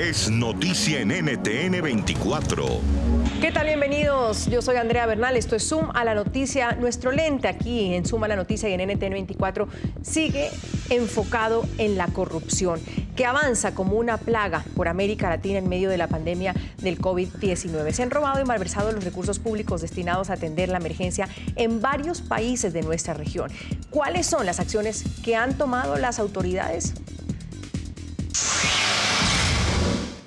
es noticia en NTN 24. ¿Qué tal? Bienvenidos. Yo soy Andrea Bernal. Esto es Zoom a la noticia. Nuestro lente aquí en Zoom a la noticia y en NTN 24 sigue enfocado en la corrupción, que avanza como una plaga por América Latina en medio de la pandemia del COVID-19. Se han robado y malversado los recursos públicos destinados a atender la emergencia en varios países de nuestra región. ¿Cuáles son las acciones que han tomado las autoridades?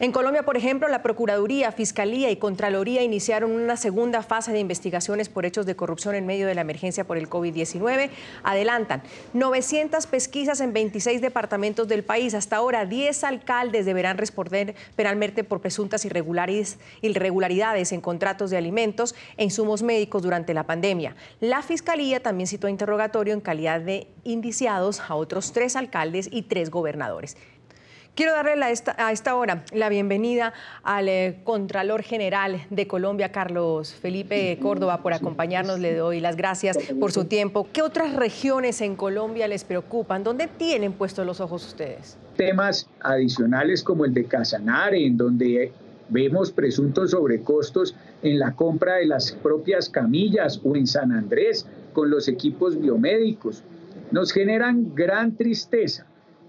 En Colombia, por ejemplo, la Procuraduría, Fiscalía y Contraloría iniciaron una segunda fase de investigaciones por hechos de corrupción en medio de la emergencia por el COVID-19. Adelantan 900 pesquisas en 26 departamentos del país. Hasta ahora, 10 alcaldes deberán responder penalmente por presuntas irregularidades en contratos de alimentos e insumos médicos durante la pandemia. La Fiscalía también citó interrogatorio en calidad de indiciados a otros tres alcaldes y tres gobernadores. Quiero darle a esta, hora la bienvenida al eh, Contralor General de Colombia, Carlos Felipe Córdoba, por acompañarnos. Le doy las gracias por su tiempo. ¿Qué otras regiones en Colombia les preocupan? ¿Dónde tienen puestos los ojos ustedes? Temas adicionales como el de Casanare, en donde vemos presuntos sobrecostos en la compra de las propias camillas o en San Andrés con los equipos biomédicos. Nos generan gran tristeza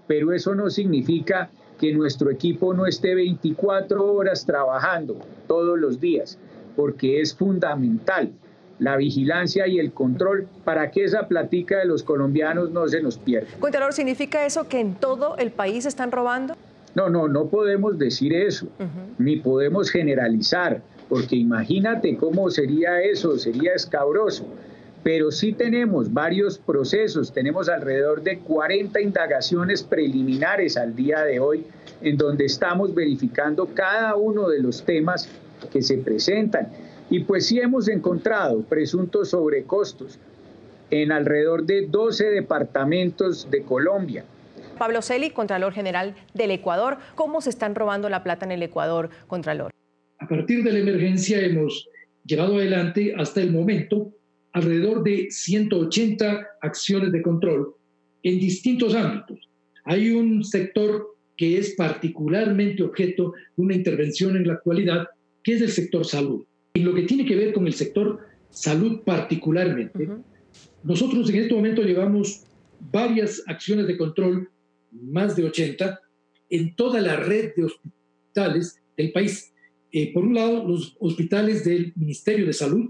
pero eso no significa que nuestro equipo no esté 24 horas trabajando todos los días, porque es fundamental la vigilancia y el control para que esa platica de los colombianos no se nos pierda. Cuéntalo, ¿significa eso que en todo el país están robando? No, no, no podemos decir eso, ni podemos generalizar, porque imagínate cómo sería eso, sería escabroso pero sí tenemos varios procesos, tenemos alrededor de 40 indagaciones preliminares al día de hoy, en donde estamos verificando cada uno de los temas que se presentan. Y pues sí hemos encontrado presuntos sobrecostos en alrededor de 12 departamentos de Colombia. Pablo Celi, Contralor General del Ecuador, ¿cómo se están robando la plata en el Ecuador, Contralor? A partir de la emergencia hemos llevado adelante hasta el momento alrededor de 180 acciones de control en distintos ámbitos. Hay un sector que es particularmente objeto de una intervención en la actualidad, que es el sector salud. Y lo que tiene que ver con el sector salud particularmente, nosotros en este momento llevamos varias acciones de control, más de 80, en toda la red de hospitales del país. Eh, por un lado, los hospitales del Ministerio de Salud,